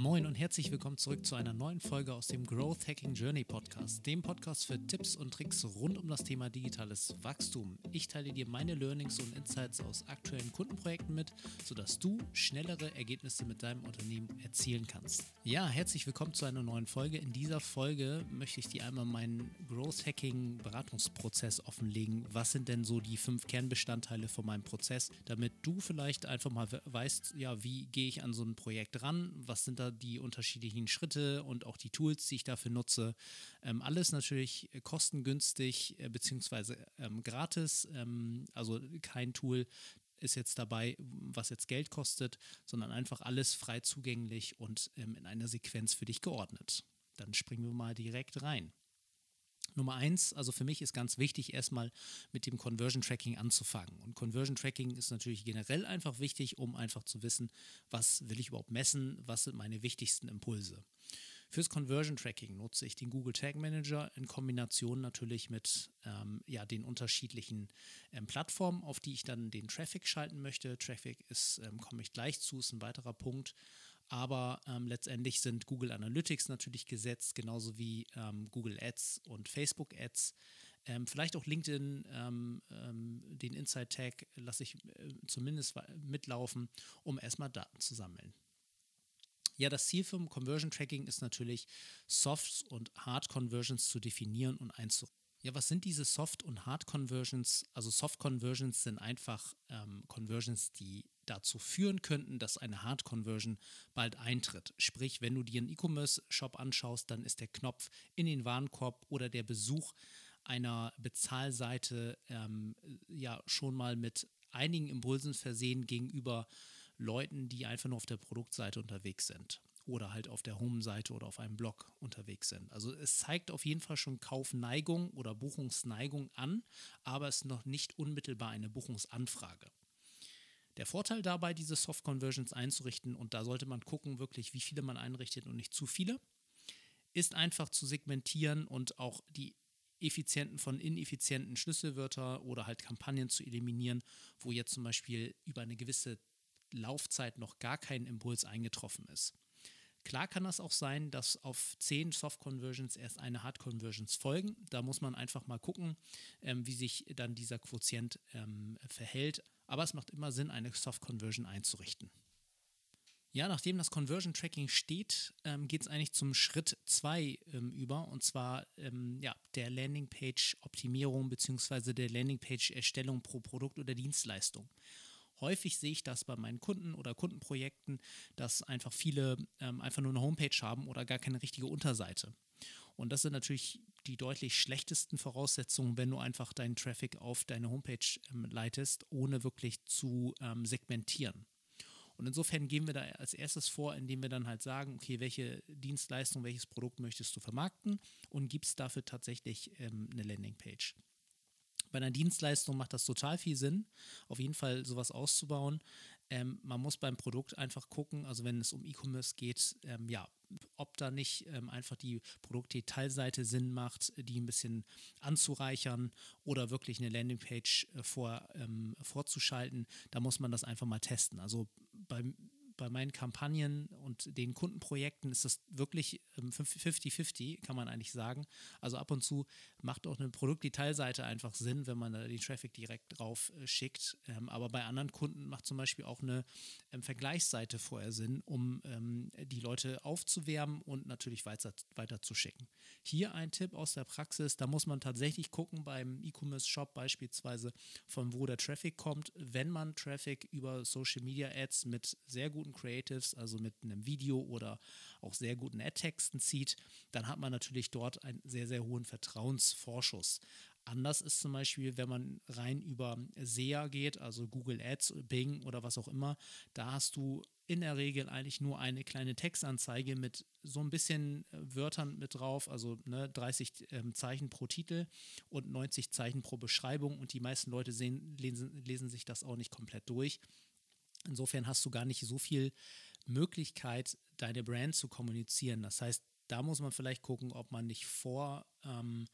Moin und herzlich willkommen zurück zu einer neuen Folge aus dem Growth Hacking Journey Podcast, dem Podcast für Tipps und Tricks rund um das Thema digitales Wachstum. Ich teile dir meine Learnings und Insights aus aktuellen Kundenprojekten mit, sodass du schnellere Ergebnisse mit deinem Unternehmen erzielen kannst. Ja, herzlich willkommen zu einer neuen Folge. In dieser Folge möchte ich dir einmal meinen Growth Hacking Beratungsprozess offenlegen. Was sind denn so die fünf Kernbestandteile von meinem Prozess, damit du vielleicht einfach mal weißt, ja, wie gehe ich an so ein Projekt ran? Was sind da die unterschiedlichen Schritte und auch die Tools, die ich dafür nutze. Ähm, alles natürlich kostengünstig äh, beziehungsweise ähm, gratis. Ähm, also kein Tool ist jetzt dabei, was jetzt Geld kostet, sondern einfach alles frei zugänglich und ähm, in einer Sequenz für dich geordnet. Dann springen wir mal direkt rein. Nummer eins, also für mich ist ganz wichtig, erstmal mit dem Conversion Tracking anzufangen. Und Conversion Tracking ist natürlich generell einfach wichtig, um einfach zu wissen, was will ich überhaupt messen, was sind meine wichtigsten Impulse. Fürs Conversion Tracking nutze ich den Google Tag Manager in Kombination natürlich mit ähm, ja, den unterschiedlichen ähm, Plattformen, auf die ich dann den Traffic schalten möchte. Traffic ist, ähm, komme ich gleich zu, ist ein weiterer Punkt. Aber ähm, letztendlich sind Google Analytics natürlich gesetzt, genauso wie ähm, Google Ads und Facebook Ads. Ähm, vielleicht auch LinkedIn, ähm, ähm, den Inside Tag lasse ich äh, zumindest mitlaufen, um erstmal Daten zu sammeln. Ja, das Ziel vom Conversion Tracking ist natürlich, Soft- und Hard-Conversions zu definieren und einzurichten. Ja, was sind diese Soft- und Hard-Conversions? Also Soft-Conversions sind einfach ähm, Conversions, die dazu führen könnten, dass eine Hard-Conversion bald eintritt. Sprich, wenn du dir einen E-Commerce-Shop anschaust, dann ist der Knopf in den Warenkorb oder der Besuch einer Bezahlseite ähm, ja schon mal mit einigen Impulsen versehen gegenüber Leuten, die einfach nur auf der Produktseite unterwegs sind oder halt auf der Home-Seite oder auf einem Blog unterwegs sind. Also es zeigt auf jeden Fall schon Kaufneigung oder Buchungsneigung an, aber es ist noch nicht unmittelbar eine Buchungsanfrage. Der Vorteil dabei, diese Soft Conversions einzurichten, und da sollte man gucken, wirklich, wie viele man einrichtet und nicht zu viele, ist einfach zu segmentieren und auch die effizienten von ineffizienten Schlüsselwörter oder halt Kampagnen zu eliminieren, wo jetzt zum Beispiel über eine gewisse Laufzeit noch gar kein Impuls eingetroffen ist. Klar kann das auch sein, dass auf 10 Soft Conversions erst eine Hard Conversions folgen. Da muss man einfach mal gucken, ähm, wie sich dann dieser Quotient ähm, verhält. Aber es macht immer Sinn, eine Soft Conversion einzurichten. Ja, nachdem das Conversion Tracking steht, ähm, geht es eigentlich zum Schritt 2 ähm, über und zwar ähm, ja, der Landingpage Optimierung bzw. der Landingpage Erstellung pro Produkt oder Dienstleistung. Häufig sehe ich das bei meinen Kunden oder Kundenprojekten, dass einfach viele ähm, einfach nur eine Homepage haben oder gar keine richtige Unterseite. Und das sind natürlich die deutlich schlechtesten Voraussetzungen, wenn du einfach deinen Traffic auf deine Homepage ähm, leitest, ohne wirklich zu ähm, segmentieren. Und insofern gehen wir da als erstes vor, indem wir dann halt sagen, okay, welche Dienstleistung, welches Produkt möchtest du vermarkten und gibst dafür tatsächlich ähm, eine Landingpage. Bei einer Dienstleistung macht das total viel Sinn, auf jeden Fall sowas auszubauen. Ähm, man muss beim Produkt einfach gucken, also wenn es um E-Commerce geht, ähm, ja, ob da nicht ähm, einfach die Produktdetailseite Sinn macht, die ein bisschen anzureichern oder wirklich eine Landingpage äh, vor, ähm, vorzuschalten. Da muss man das einfach mal testen. Also beim bei meinen Kampagnen und den Kundenprojekten ist das wirklich 50-50, ähm, kann man eigentlich sagen. Also ab und zu macht auch eine Produktdetailseite einfach Sinn, wenn man da den Traffic direkt drauf äh, schickt. Ähm, aber bei anderen Kunden macht zum Beispiel auch eine ähm, Vergleichsseite vorher Sinn, um die Leute aufzuwärmen und natürlich weiter, weiter zu schicken. Hier ein Tipp aus der Praxis, da muss man tatsächlich gucken beim E-Commerce-Shop beispielsweise, von wo der Traffic kommt. Wenn man Traffic über Social Media Ads mit sehr guten guten Creatives, also mit einem Video oder auch sehr guten Ad-Texten zieht, dann hat man natürlich dort einen sehr, sehr hohen Vertrauensvorschuss. Anders ist zum Beispiel, wenn man rein über SEA geht, also Google Ads, Bing oder was auch immer, da hast du in der Regel eigentlich nur eine kleine Textanzeige mit so ein bisschen äh, Wörtern mit drauf, also ne, 30 ähm, Zeichen pro Titel und 90 Zeichen pro Beschreibung und die meisten Leute sehen, lesen, lesen sich das auch nicht komplett durch. Insofern hast du gar nicht so viel Möglichkeit, deine Brand zu kommunizieren. Das heißt, da muss man vielleicht gucken, ob man nicht vor ähm,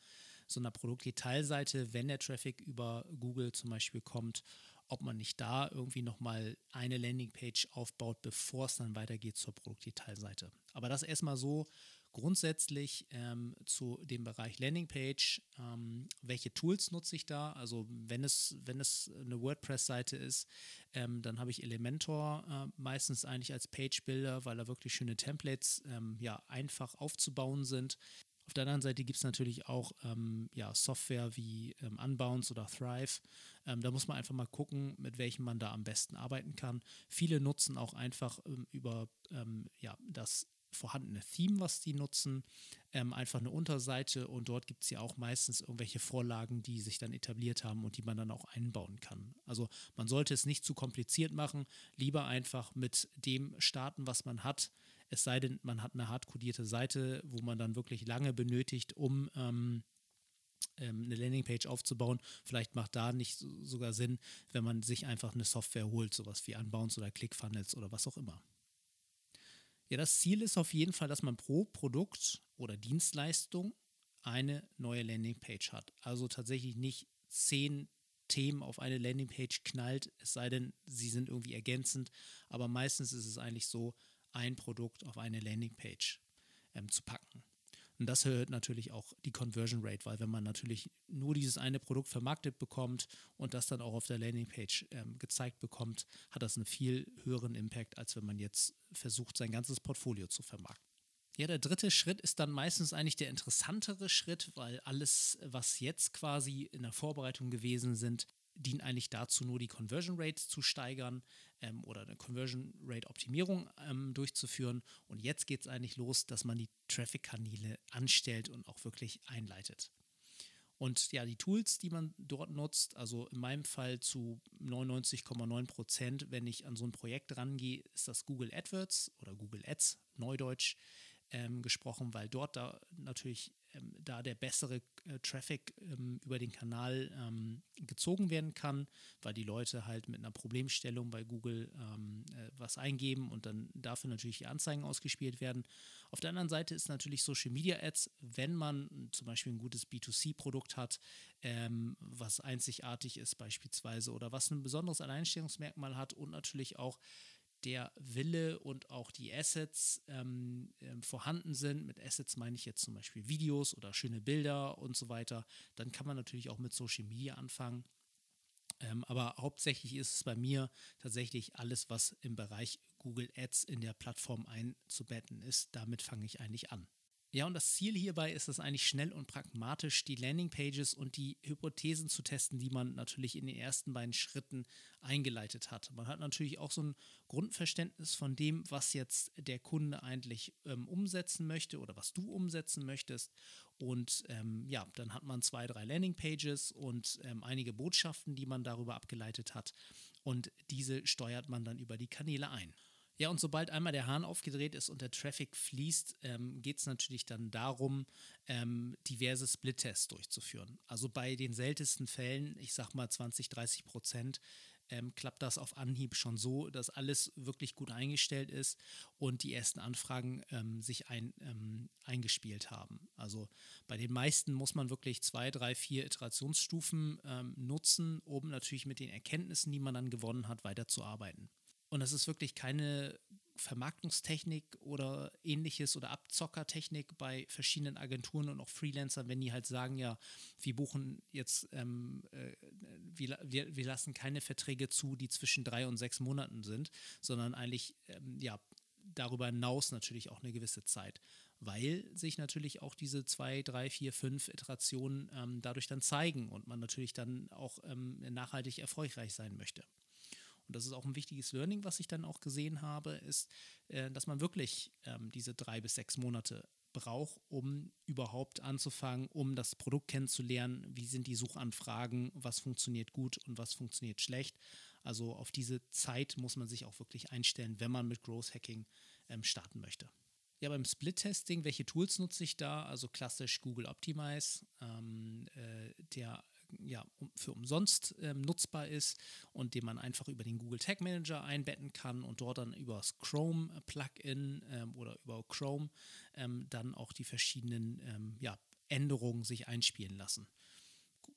so einer Produktdetailseite, wenn der Traffic über Google zum Beispiel kommt, ob man nicht da irgendwie nochmal eine Landingpage aufbaut, bevor es dann weitergeht zur Produktdetailseite. Aber das erstmal so grundsätzlich ähm, zu dem Bereich Landingpage. Ähm, welche Tools nutze ich da? Also wenn es, wenn es eine WordPress-Seite ist, ähm, dann habe ich Elementor äh, meistens eigentlich als Page-Builder, weil da wirklich schöne Templates ähm, ja, einfach aufzubauen sind. Auf der anderen Seite gibt es natürlich auch ähm, ja, Software wie ähm, Unbounce oder Thrive. Ähm, da muss man einfach mal gucken, mit welchem man da am besten arbeiten kann. Viele nutzen auch einfach ähm, über ähm, ja, das vorhandene Theme, was die nutzen, ähm, einfach eine Unterseite und dort gibt es ja auch meistens irgendwelche Vorlagen, die sich dann etabliert haben und die man dann auch einbauen kann. Also man sollte es nicht zu kompliziert machen, lieber einfach mit dem starten, was man hat es sei denn, man hat eine hardcodierte Seite, wo man dann wirklich lange benötigt, um ähm, ähm, eine Landingpage aufzubauen. Vielleicht macht da nicht sogar Sinn, wenn man sich einfach eine Software holt, sowas wie Unbounce oder ClickFunnels oder was auch immer. Ja, das Ziel ist auf jeden Fall, dass man pro Produkt oder Dienstleistung eine neue Landingpage hat. Also tatsächlich nicht zehn Themen auf eine Landingpage knallt, es sei denn, sie sind irgendwie ergänzend. Aber meistens ist es eigentlich so, ein Produkt auf eine Landingpage ähm, zu packen. Und das erhöht natürlich auch die Conversion Rate, weil wenn man natürlich nur dieses eine Produkt vermarktet bekommt und das dann auch auf der Landingpage ähm, gezeigt bekommt, hat das einen viel höheren Impact, als wenn man jetzt versucht, sein ganzes Portfolio zu vermarkten. Ja, der dritte Schritt ist dann meistens eigentlich der interessantere Schritt, weil alles, was jetzt quasi in der Vorbereitung gewesen sind, dient eigentlich dazu, nur die Conversion Rate zu steigern ähm, oder eine Conversion Rate Optimierung ähm, durchzuführen. Und jetzt geht es eigentlich los, dass man die Traffic-Kanäle anstellt und auch wirklich einleitet. Und ja, die Tools, die man dort nutzt, also in meinem Fall zu 99,9 Prozent, wenn ich an so ein Projekt rangehe, ist das Google AdWords oder Google Ads, Neudeutsch ähm, gesprochen, weil dort da natürlich ähm, da der bessere äh, Traffic ähm, über den Kanal ähm, gezogen werden kann, weil die Leute halt mit einer Problemstellung bei Google ähm, äh, was eingeben und dann dafür natürlich die Anzeigen ausgespielt werden. Auf der anderen Seite ist natürlich Social Media Ads, wenn man zum Beispiel ein gutes B2C-Produkt hat, ähm, was einzigartig ist beispielsweise oder was ein besonderes Alleinstellungsmerkmal hat und natürlich auch der Wille und auch die Assets ähm, äh, vorhanden sind. Mit Assets meine ich jetzt zum Beispiel Videos oder schöne Bilder und so weiter. Dann kann man natürlich auch mit Social Media anfangen. Ähm, aber hauptsächlich ist es bei mir tatsächlich alles, was im Bereich Google Ads in der Plattform einzubetten ist. Damit fange ich eigentlich an. Ja, und das Ziel hierbei ist es eigentlich schnell und pragmatisch, die Landingpages und die Hypothesen zu testen, die man natürlich in den ersten beiden Schritten eingeleitet hat. Man hat natürlich auch so ein Grundverständnis von dem, was jetzt der Kunde eigentlich ähm, umsetzen möchte oder was du umsetzen möchtest. Und ähm, ja, dann hat man zwei, drei Landingpages und ähm, einige Botschaften, die man darüber abgeleitet hat. Und diese steuert man dann über die Kanäle ein. Ja, und sobald einmal der Hahn aufgedreht ist und der Traffic fließt, ähm, geht es natürlich dann darum, ähm, diverse Split-Tests durchzuführen. Also bei den seltensten Fällen, ich sag mal 20, 30 Prozent, ähm, klappt das auf Anhieb schon so, dass alles wirklich gut eingestellt ist und die ersten Anfragen ähm, sich ein, ähm, eingespielt haben. Also bei den meisten muss man wirklich zwei, drei, vier Iterationsstufen ähm, nutzen, um natürlich mit den Erkenntnissen, die man dann gewonnen hat, weiterzuarbeiten. Und das ist wirklich keine Vermarktungstechnik oder ähnliches oder Abzockertechnik bei verschiedenen Agenturen und auch Freelancern, wenn die halt sagen, ja, wir buchen jetzt, ähm, äh, wir, wir, wir lassen keine Verträge zu, die zwischen drei und sechs Monaten sind, sondern eigentlich, ähm, ja, darüber hinaus natürlich auch eine gewisse Zeit, weil sich natürlich auch diese zwei, drei, vier, fünf Iterationen ähm, dadurch dann zeigen und man natürlich dann auch ähm, nachhaltig erfolgreich sein möchte und das ist auch ein wichtiges Learning, was ich dann auch gesehen habe, ist, äh, dass man wirklich ähm, diese drei bis sechs Monate braucht, um überhaupt anzufangen, um das Produkt kennenzulernen, wie sind die Suchanfragen, was funktioniert gut und was funktioniert schlecht. Also auf diese Zeit muss man sich auch wirklich einstellen, wenn man mit Growth Hacking ähm, starten möchte. Ja, beim Split-Testing, welche Tools nutze ich da? Also klassisch Google Optimize, ähm, äh, der ja, für umsonst ähm, nutzbar ist und den man einfach über den Google Tag Manager einbetten kann und dort dann über das Chrome Plugin ähm, oder über Chrome ähm, dann auch die verschiedenen ähm, ja, Änderungen sich einspielen lassen.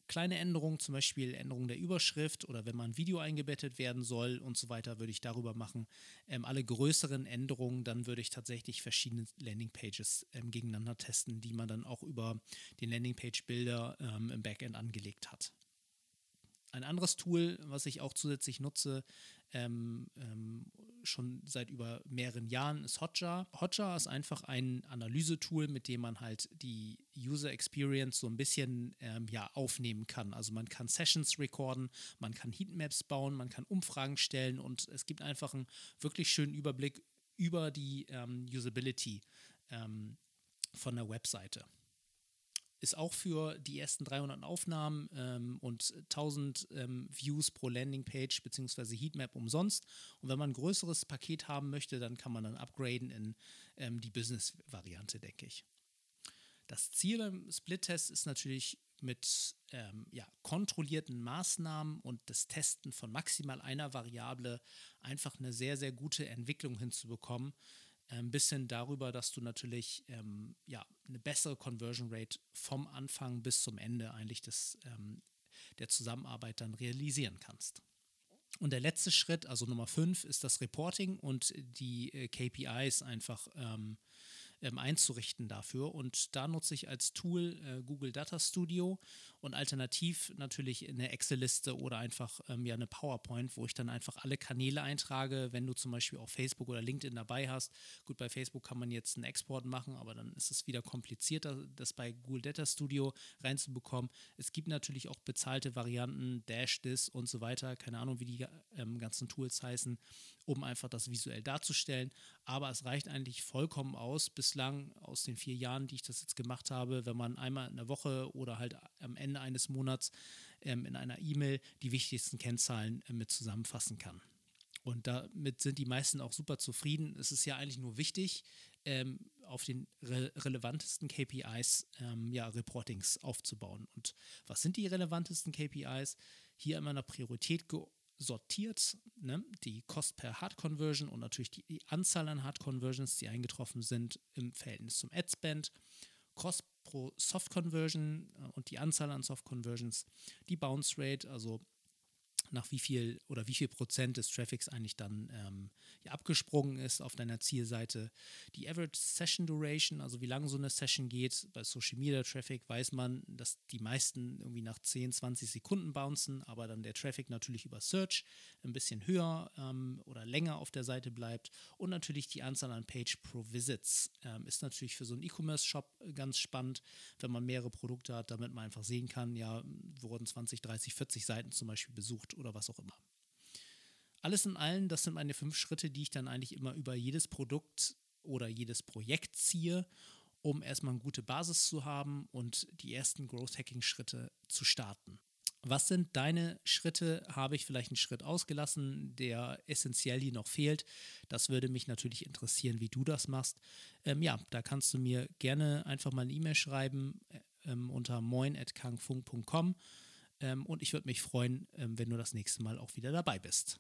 Kleine Änderungen, zum Beispiel Änderung der Überschrift oder wenn mal ein Video eingebettet werden soll und so weiter, würde ich darüber machen. Ähm, alle größeren Änderungen, dann würde ich tatsächlich verschiedene Landingpages ähm, gegeneinander testen, die man dann auch über den Landingpage-Bilder ähm, im Backend angelegt hat. Ein anderes Tool, was ich auch zusätzlich nutze, ähm, ähm, schon seit über mehreren Jahren, ist Hotjar. Hotjar ist einfach ein Analysetool, mit dem man halt die User Experience so ein bisschen ähm, ja, aufnehmen kann. Also man kann Sessions recorden, man kann Heatmaps bauen, man kann Umfragen stellen und es gibt einfach einen wirklich schönen Überblick über die ähm, Usability ähm, von der Webseite ist auch für die ersten 300 Aufnahmen ähm, und 1000 ähm, Views pro Landingpage bzw. Heatmap umsonst. Und wenn man ein größeres Paket haben möchte, dann kann man dann upgraden in ähm, die Business-Variante, denke ich. Das Ziel beim Split-Test ist natürlich mit ähm, ja, kontrollierten Maßnahmen und das Testen von maximal einer Variable einfach eine sehr, sehr gute Entwicklung hinzubekommen ein bisschen darüber, dass du natürlich ähm, ja, eine bessere Conversion Rate vom Anfang bis zum Ende eigentlich des, ähm, der Zusammenarbeit dann realisieren kannst. Und der letzte Schritt, also Nummer 5, ist das Reporting und die äh, KPIs einfach ähm, ähm, einzurichten dafür. Und da nutze ich als Tool äh, Google Data Studio und alternativ natürlich eine Excel-Liste oder einfach ähm, ja eine PowerPoint, wo ich dann einfach alle Kanäle eintrage, wenn du zum Beispiel auch Facebook oder LinkedIn dabei hast. Gut, bei Facebook kann man jetzt einen Export machen, aber dann ist es wieder komplizierter, das bei Google Data Studio reinzubekommen. Es gibt natürlich auch bezahlte Varianten, Dash, This und so weiter, keine Ahnung, wie die ähm, ganzen Tools heißen, um einfach das visuell darzustellen. Aber es reicht eigentlich vollkommen aus, bislang aus den vier Jahren, die ich das jetzt gemacht habe, wenn man einmal in der Woche oder halt am Ende Ende eines Monats ähm, in einer E-Mail die wichtigsten Kennzahlen äh, mit zusammenfassen kann. Und damit sind die meisten auch super zufrieden. Es ist ja eigentlich nur wichtig, ähm, auf den re relevantesten KPIs ähm, ja, Reportings aufzubauen. Und was sind die relevantesten KPIs? Hier immer nach Priorität sortiert, ne? die Cost per Hard Conversion und natürlich die, die Anzahl an Hard Conversions, die eingetroffen sind im Verhältnis zum Ad Spend, Cost pro Soft Conversion äh, und die Anzahl an Soft Conversions, die Bounce Rate, also nach wie viel oder wie viel Prozent des Traffics eigentlich dann ähm, ja, abgesprungen ist auf deiner Zielseite. Die Average Session Duration, also wie lange so eine Session geht. Bei Social Media Traffic weiß man, dass die meisten irgendwie nach 10, 20 Sekunden bouncen, aber dann der Traffic natürlich über Search ein bisschen höher ähm, oder länger auf der Seite bleibt. Und natürlich die Anzahl an Page Pro Visits ähm, ist natürlich für so einen E-Commerce-Shop ganz spannend, wenn man mehrere Produkte hat, damit man einfach sehen kann, ja, wurden 20, 30, 40 Seiten zum Beispiel besucht oder was auch immer. Alles in allem, das sind meine fünf Schritte, die ich dann eigentlich immer über jedes Produkt oder jedes Projekt ziehe, um erstmal eine gute Basis zu haben und die ersten Growth Hacking Schritte zu starten. Was sind deine Schritte? Habe ich vielleicht einen Schritt ausgelassen, der essentiell hier noch fehlt? Das würde mich natürlich interessieren, wie du das machst. Ähm, ja, da kannst du mir gerne einfach mal eine E-Mail schreiben äh, ähm, unter moin.kangfunk.com und ich würde mich freuen, ähm, wenn du das nächste Mal auch wieder dabei bist.